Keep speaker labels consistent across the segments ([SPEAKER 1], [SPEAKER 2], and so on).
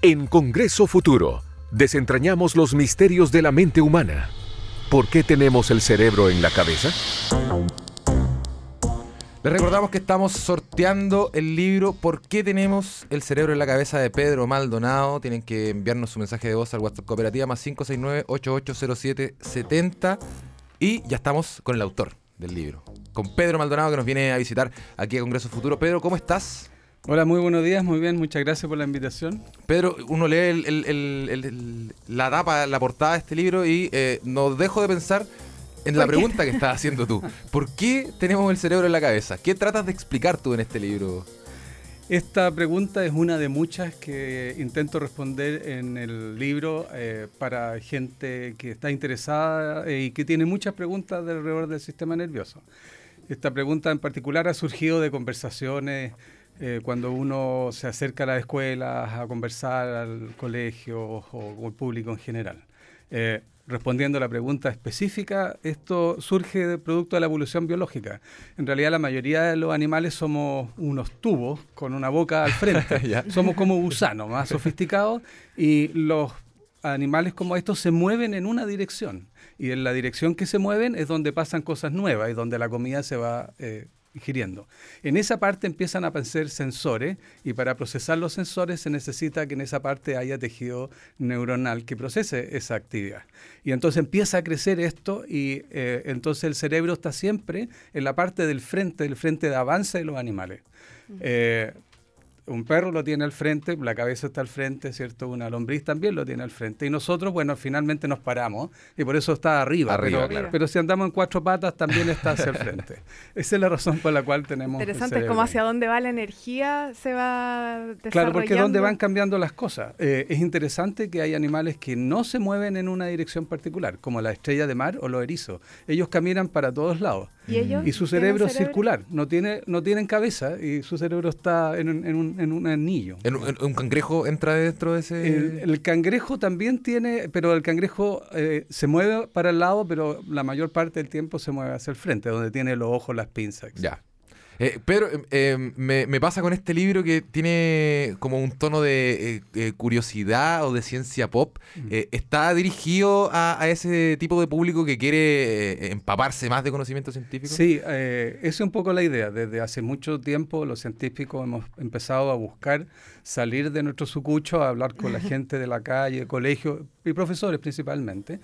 [SPEAKER 1] En Congreso Futuro, desentrañamos los misterios de la mente humana. ¿Por qué tenemos el cerebro en la cabeza?
[SPEAKER 2] Les recordamos que estamos sorteando el libro ¿Por qué tenemos el cerebro en la cabeza de Pedro Maldonado? Tienen que enviarnos su mensaje de voz al WhatsApp Cooperativa más 569-8807-70 y ya estamos con el autor del libro, con Pedro Maldonado que nos viene a visitar aquí a Congreso Futuro. Pedro, ¿cómo estás?
[SPEAKER 3] Hola, muy buenos días, muy bien, muchas gracias por la invitación.
[SPEAKER 2] Pedro, uno lee el- el- el- la tapa, la portada de este libro y eh, no dejo de pensar en la pregunta que estás haciendo tú. ¿Por qué tenemos el cerebro en la cabeza? ¿Qué tratas de explicar tú en este libro?
[SPEAKER 3] Esta pregunta es una de muchas que intento responder en el libro eh, para gente que está interesada eh, y que tiene muchas preguntas alrededor del sistema nervioso. Esta pregunta en particular ha surgido de conversaciones eh, cuando uno se acerca a las escuelas a conversar al colegio o, al público en general. Eh, respondiendo a la pregunta específica, esto surge de producto de la evolución biológica. En realidad la mayoría de los animales somos unos tubos con una boca al frente. Somos como gusanos, más sofisticados, y los animales como estos se mueven en una dirección. Y en la dirección que se mueven es donde pasan cosas nuevas y donde la comida se va eh, ingiriendo. En esa parte empiezan a aparecer sensores y para procesar los sensores se necesita que en esa parte haya tejido neuronal que procese esa actividad. Y entonces empieza a crecer esto y eh, entonces el cerebro está siempre en la parte del frente, del frente de avance de los animales. Eh, un perro lo tiene al frente, la cabeza está al frente, ¿cierto? Una lombriz también lo tiene al frente. Y nosotros, bueno, finalmente nos paramos y por eso está arriba.
[SPEAKER 2] Arriba,
[SPEAKER 3] pero,
[SPEAKER 2] claro.
[SPEAKER 3] pero si andamos en cuatro patas, también está hacia el frente. Esa es la razón por la cual tenemos.
[SPEAKER 4] Interesante, es como hacia dónde va la energía, se va desarrollando.
[SPEAKER 3] Claro, porque es donde van cambiando las cosas. Eh, es interesante que hay animales que no se mueven en una dirección particular, como la estrella de mar o los erizos. Ellos caminan para todos lados.
[SPEAKER 4] ¿Y ellos?
[SPEAKER 3] Y su cerebro es circular, no, tiene, no tienen cabeza y su cerebro está en un, en un- en un anillo.
[SPEAKER 2] ¿En, en- un cangrejo entra dentro de ese...?
[SPEAKER 3] El, el cangrejo también tiene, pero el cangrejo eh, se mueve para el lado, pero la mayor parte del tiempo se mueve hacia el frente, donde tiene los ojos, las pinzas.
[SPEAKER 2] Ya. Eh, Pedro, eh, eh, me, me pasa con este libro que tiene como un tono de eh, eh, curiosidad o de ciencia pop. Eh, ¿Está dirigido a, a ese tipo de público que quiere empaparse más de conocimiento científico?
[SPEAKER 3] Sí, esa es un poco la idea. Desde hace mucho tiempo los científicos hemos empezado a buscar salir de nuestro sucucho, a hablar con la gente de la calle, colegios y profesores principalmente.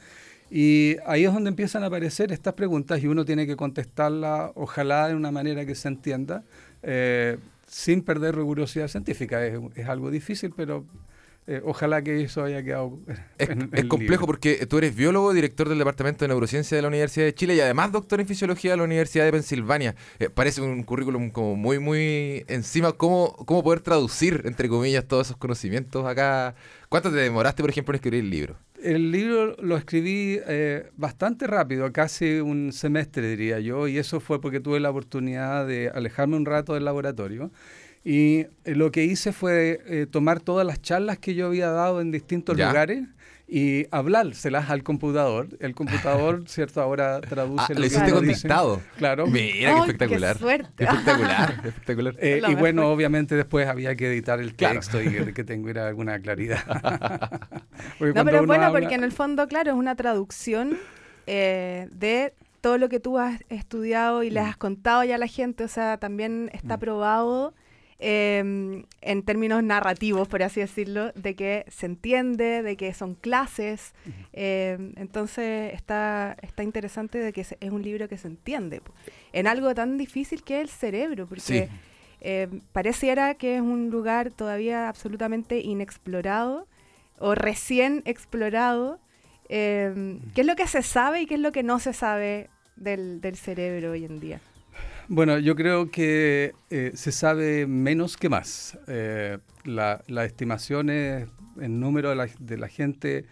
[SPEAKER 3] Y ahí es donde empiezan a aparecer estas preguntas y uno tiene que contestarlas, ojalá de una manera que se entienda, eh, sin perder rigurosidad científica. Es, es algo difícil, pero eh, ojalá que eso haya quedado.
[SPEAKER 2] Es,
[SPEAKER 3] en- en
[SPEAKER 2] es
[SPEAKER 3] el
[SPEAKER 2] complejo
[SPEAKER 3] libro.
[SPEAKER 2] porque tú eres biólogo, director del Departamento de Neurociencia de la Universidad de Chile y además doctor en Fisiología de la Universidad de Pensilvania. Eh, parece un currículum como muy, muy encima. ¿Cómo, ¿Cómo poder traducir, entre comillas, todos esos conocimientos acá? ¿Cuánto te demoraste, por ejemplo, en escribir el libro?
[SPEAKER 3] El libro lo escribí eh, bastante rápido, casi un semestre diría yo, y eso fue porque tuve la oportunidad de alejarme un rato del laboratorio. Y eh, lo que hice fue eh, tomar todas las charlas que yo había dado en distintos
[SPEAKER 2] Ya.
[SPEAKER 3] lugares y hablárselas al computador. El computador, ¿cierto? Ahora traduce
[SPEAKER 2] Ah,
[SPEAKER 3] lo
[SPEAKER 2] hiciste con dictado.
[SPEAKER 3] Claro.
[SPEAKER 2] Mira, qué
[SPEAKER 4] ¡Ay, qué
[SPEAKER 2] espectacular.
[SPEAKER 4] suerte!
[SPEAKER 2] Espectacular.
[SPEAKER 3] Eh, y bueno, obviamente después había que editar el
[SPEAKER 2] Claro.
[SPEAKER 3] texto y que, que tenga alguna claridad.
[SPEAKER 4] No, pero bueno
[SPEAKER 3] habla-
[SPEAKER 4] porque en el fondo, claro, es una traducción eh, de todo lo que tú has estudiado y
[SPEAKER 3] Mm.
[SPEAKER 4] les has contado ya a la gente. O sea, también está probado eh, en términos narrativos, por así decirlo, de que se entiende, de que son clases. eh, entonces está, está interesante de que se- es un libro que se entiende en algo tan difícil que es el cerebro, porque
[SPEAKER 2] Sí.
[SPEAKER 4] eh, pareciera que es un lugar todavía absolutamente inexplorado o recién explorado. ¿Qué es lo que se sabe y qué es lo que no se sabe del, del cerebro hoy en día?
[SPEAKER 3] Bueno, yo creo que eh, se sabe menos que más. Eh, la- las estimaciones en número de la, de la gente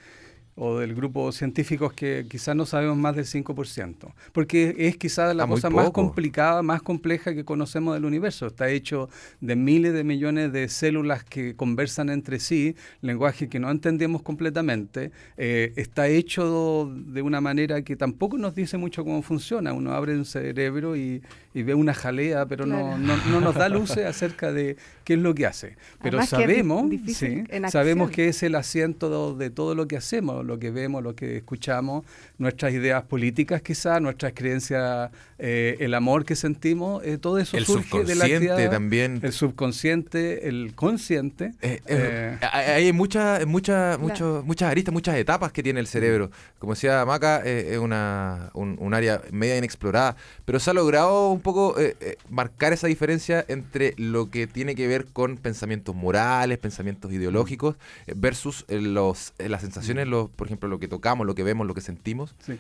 [SPEAKER 3] o del grupo de científicos que quizás no sabemos más del 5%, porque es quizás la
[SPEAKER 2] Ah,
[SPEAKER 3] cosa más complicada, más compleja que conocemos del universo. Está hecho de miles de millones de células que conversan entre sí, lenguaje que no entendemos completamente. Eh, está hecho de una manera que tampoco nos dice mucho cómo funciona. Uno abre un cerebro y, y ve una jalea, pero no,
[SPEAKER 4] Claro.
[SPEAKER 3] no, no nos da luces acerca de qué es lo que hace. Pero
[SPEAKER 4] Además que
[SPEAKER 3] sabemos,
[SPEAKER 4] difícil
[SPEAKER 3] sí, sabemos que es el asiento de todo lo que hacemos, lo que vemos, lo que escuchamos, nuestras ideas políticas quizás, nuestras creencias, eh, el amor que sentimos, eh, todo eso
[SPEAKER 2] El
[SPEAKER 3] surge de la actividad,
[SPEAKER 2] también.
[SPEAKER 3] El subconsciente, el consciente.
[SPEAKER 2] Eh, eh,
[SPEAKER 3] eh,
[SPEAKER 2] hay hay muchas muchas muchos- muchas aristas, muchas etapas que tiene el cerebro. Como decía Maca, eh, es una, un, un área media inexplorada, pero se ha logrado un poco eh, eh, marcar esa diferencia entre lo que tiene que ver con pensamientos morales, pensamientos ideológicos, eh, versus eh, los, eh, las sensaciones, los, por ejemplo, lo que tocamos, lo que vemos, lo que sentimos.
[SPEAKER 3] Sí.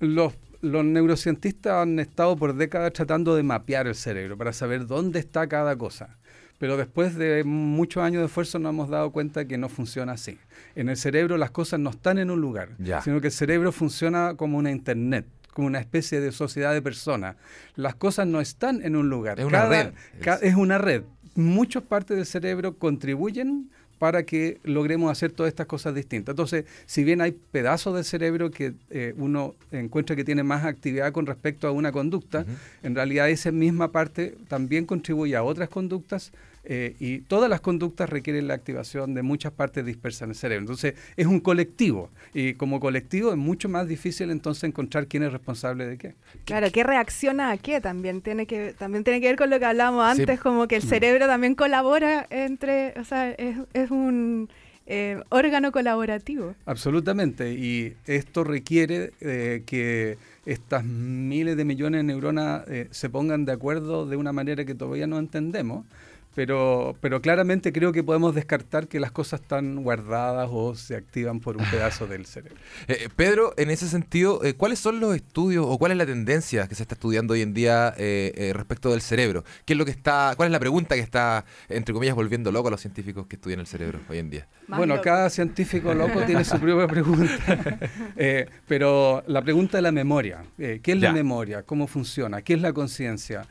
[SPEAKER 3] Los, los neurocientistas han estado por décadas tratando de mapear el cerebro para saber dónde está cada cosa. Pero después de muchos años de esfuerzo nos hemos dado cuenta que no funciona así. En el cerebro las cosas no están en un lugar,
[SPEAKER 2] Ya.
[SPEAKER 3] sino que el cerebro funciona como una internet, como una especie de sociedad de personas. Las cosas no están en un lugar.
[SPEAKER 2] Es una red.
[SPEAKER 3] ca- es una red. Muchas partes del cerebro contribuyen para que logremos hacer todas estas cosas distintas. Entonces, si bien hay pedazos del cerebro que eh, uno encuentra que tiene más actividad con respecto a una conducta, en realidad esa misma parte también contribuye a otras conductas eh, y todas las conductas requieren la activación de muchas partes dispersas en el cerebro. Entonces, es un colectivo y como colectivo es mucho más difícil entonces encontrar quién es responsable de qué.
[SPEAKER 4] Claro, ¿qué reacciona a qué? También tiene que también tiene que ver con lo que hablábamos
[SPEAKER 2] Sí.
[SPEAKER 4] antes, como que el cerebro también colabora entre, o sea, es, es un eh, órgano colaborativo.
[SPEAKER 3] Absolutamente, y esto requiere eh, que estas miles de millones de neuronas eh, se pongan de acuerdo de una manera que todavía no entendemos, pero, pero claramente creo que podemos descartar que las cosas están guardadas o se activan por un pedazo del cerebro.
[SPEAKER 2] Eh, Pedro, en ese sentido, eh, ¿cuáles son los estudios o cuál es la tendencia que se está estudiando hoy en día eh, eh, respecto del cerebro? ¿Qué es lo que está, cuál es la pregunta que está, entre comillas, volviendo loco a los científicos que estudian el cerebro hoy en día?
[SPEAKER 4] Más
[SPEAKER 3] bueno,
[SPEAKER 4] loco.
[SPEAKER 3] cada científico loco tiene su propia pregunta, Eh, pero la pregunta de la memoria, eh, ¿qué es
[SPEAKER 2] Ya.
[SPEAKER 3] la memoria? ¿Cómo funciona? ¿Qué es la conciencia?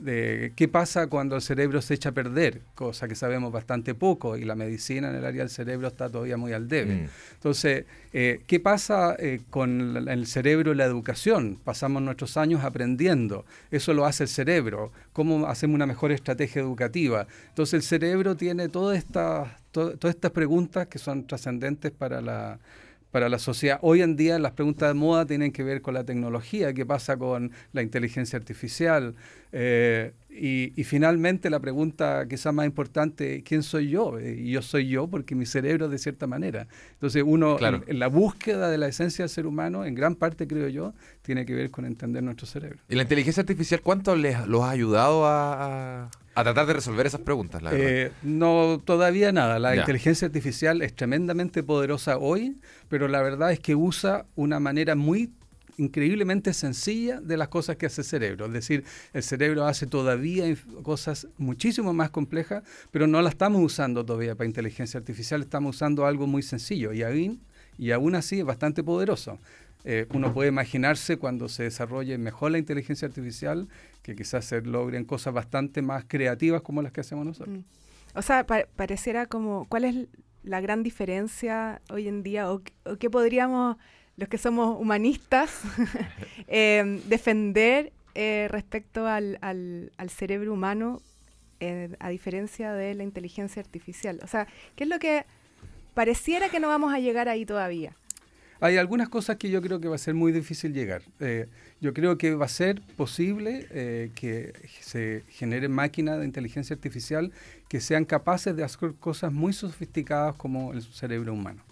[SPEAKER 3] De qué pasa cuando el cerebro se echa a perder, cosa que sabemos bastante poco y la medicina en el área del cerebro está todavía muy al debe.
[SPEAKER 2] Mm.
[SPEAKER 3] Entonces, eh, ¿qué pasa eh, con el cerebro y la educación? Pasamos nuestros años aprendiendo, eso lo hace el cerebro, ¿cómo hacemos una mejor estrategia educativa? Entonces, el cerebro tiene todas estas, to- todas estas preguntas que son trascendentes para la, para la sociedad. Hoy en día las preguntas de moda tienen que ver con la tecnología, qué pasa con la inteligencia artificial. eh, y, y finalmente la pregunta quizás más importante, ¿quién soy yo? Eh, Y yo soy yo porque mi cerebro es de cierta manera. Entonces uno,
[SPEAKER 2] Claro.
[SPEAKER 3] en, en la búsqueda de la esencia del ser humano, en gran parte creo yo, tiene que ver con entender nuestro cerebro.
[SPEAKER 2] ¿Y la inteligencia artificial cuánto les los ha ayudado a, a- tratar de resolver esas preguntas? La verdad?
[SPEAKER 3] Eh, no, todavía nada. La
[SPEAKER 2] Ya.
[SPEAKER 3] inteligencia artificial es tremendamente poderosa hoy, pero la verdad es que usa una manera muy increíblemente sencilla de las cosas que hace el cerebro. Es decir, el cerebro hace todavía cosas muchísimo más complejas, pero no la estamos usando todavía para inteligencia artificial, estamos usando algo muy sencillo y aún, y aún así es bastante poderoso. Eh, uno puede imaginarse cuando se desarrolle mejor la inteligencia artificial que quizás se logren cosas bastante más creativas como las que hacemos nosotros.
[SPEAKER 4] Mm. O sea, pa- pareciera como, ¿cuál es la gran diferencia hoy en día o, qué- o qué podríamos, los que somos humanistas, eh, defender eh, respecto al, al- al cerebro humano eh, a diferencia de la inteligencia artificial? O sea, ¿qué es lo que pareciera que no vamos a llegar ahí todavía?
[SPEAKER 3] Hay algunas cosas que yo creo que va a ser muy difícil llegar. Eh, yo creo que va a ser posible eh, que se generen máquinas de inteligencia artificial que sean capaces de hacer cosas muy sofisticadas como el cerebro humano.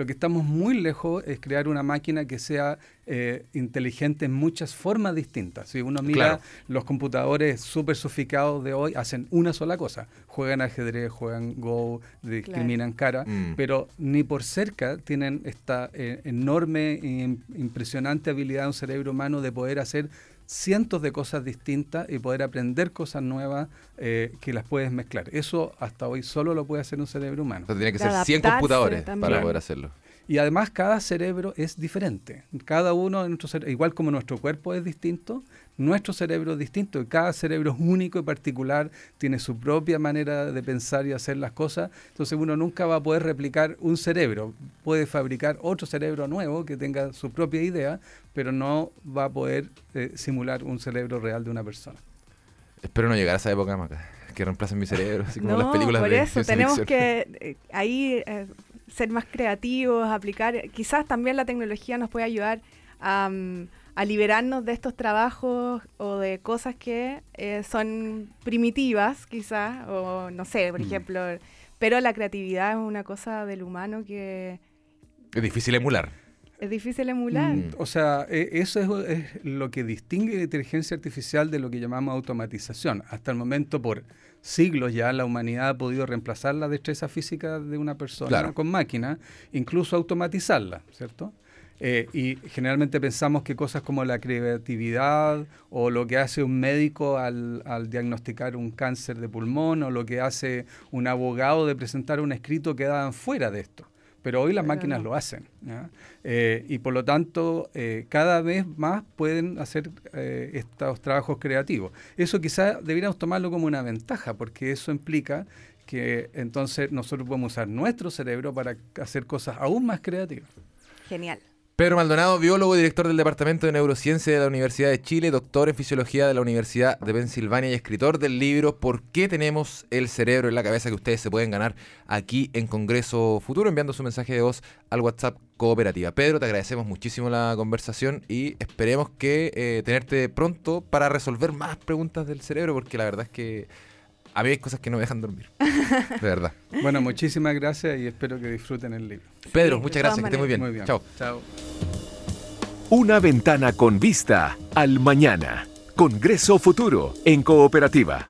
[SPEAKER 3] Lo que estamos muy lejos es crear una máquina que sea eh, inteligente en muchas formas distintas. Si uno mira
[SPEAKER 2] Claro.
[SPEAKER 3] los computadores súper sofisticados de hoy, hacen una sola cosa. Juegan ajedrez, juegan Go, discriminan cara,
[SPEAKER 2] Mm.
[SPEAKER 3] pero ni por cerca tienen esta eh, enorme e im- impresionante habilidad de un cerebro humano de poder hacer cientos de cosas distintas y poder aprender cosas nuevas eh, que las puedes mezclar. Eso hasta hoy solo lo puede hacer un cerebro humano.
[SPEAKER 2] O sea, tiene que
[SPEAKER 4] de
[SPEAKER 2] ser 100
[SPEAKER 4] adaptarse
[SPEAKER 2] computadores
[SPEAKER 4] también.
[SPEAKER 2] para poder hacerlo.
[SPEAKER 3] Y además cada cerebro es diferente. Cada uno de nuestros cere- igual como nuestro cuerpo es distinto, nuestro cerebro es distinto. Cada cerebro es único y particular, tiene su propia manera de pensar y hacer las cosas. Entonces uno nunca va a poder replicar un cerebro. Puede fabricar otro cerebro nuevo que tenga su propia idea, pero no va a poder eh, simular un cerebro real de una persona.
[SPEAKER 2] Espero no llegar a esa época, Maca, que reemplacen mi cerebro, así como
[SPEAKER 4] no,
[SPEAKER 2] las películas
[SPEAKER 4] por
[SPEAKER 2] de
[SPEAKER 4] eso tenemos que eh, ahí eh, ser más creativos, aplicar. Quizás también la tecnología nos puede ayudar a, a liberarnos de estos trabajos o de cosas que eh, son primitivas, quizás, o no sé, por
[SPEAKER 3] Mm.
[SPEAKER 4] ejemplo. Pero la creatividad es una cosa del humano que
[SPEAKER 2] Es difícil emular.
[SPEAKER 4] Es difícil emular.
[SPEAKER 2] Mm.
[SPEAKER 3] O sea, e- eso es, es lo que distingue la inteligencia artificial de lo que llamamos automatización. Hasta el momento, por siglos ya, la humanidad ha podido reemplazar la destreza física de una persona
[SPEAKER 2] Claro.
[SPEAKER 3] con máquina, incluso automatizarla, ¿cierto? Eh, y generalmente pensamos que cosas como la creatividad o lo que hace un médico al, al diagnosticar un cáncer de pulmón o lo que hace un abogado de presentar un escrito quedaban fuera de esto. Pero hoy las
[SPEAKER 4] Pero
[SPEAKER 3] máquinas
[SPEAKER 4] no.
[SPEAKER 3] lo hacen. ¿ya? Eh, y por lo tanto, eh, cada vez más pueden hacer eh, estos trabajos creativos. Eso quizás deberíamos tomarlo como una ventaja, porque eso implica que entonces nosotros podemos usar nuestro cerebro para hacer cosas aún más creativas.
[SPEAKER 4] Genial.
[SPEAKER 2] Pedro Maldonado, biólogo director del Departamento de Neurociencia de la Universidad de Chile, doctor en Fisiología de la Universidad de Pensilvania y escritor del libro ¿Por qué tenemos el cerebro en la cabeza? que ustedes se pueden ganar aquí en Congreso Futuro enviando su mensaje de voz al WhatsApp Cooperativa. Pedro, te agradecemos muchísimo la conversación y esperemos que eh, tenerte pronto para resolver más preguntas del cerebro porque la verdad es que a mí hay cosas que no me dejan dormir. De verdad.
[SPEAKER 3] Bueno, muchísimas gracias y espero que disfruten el libro.
[SPEAKER 2] Pedro, muchas gracias, que esté muy bien.
[SPEAKER 3] Muy bien.
[SPEAKER 2] Chao.
[SPEAKER 3] Chao.
[SPEAKER 1] Una ventana con vista al mañana. Congreso Futuro en Cooperativa.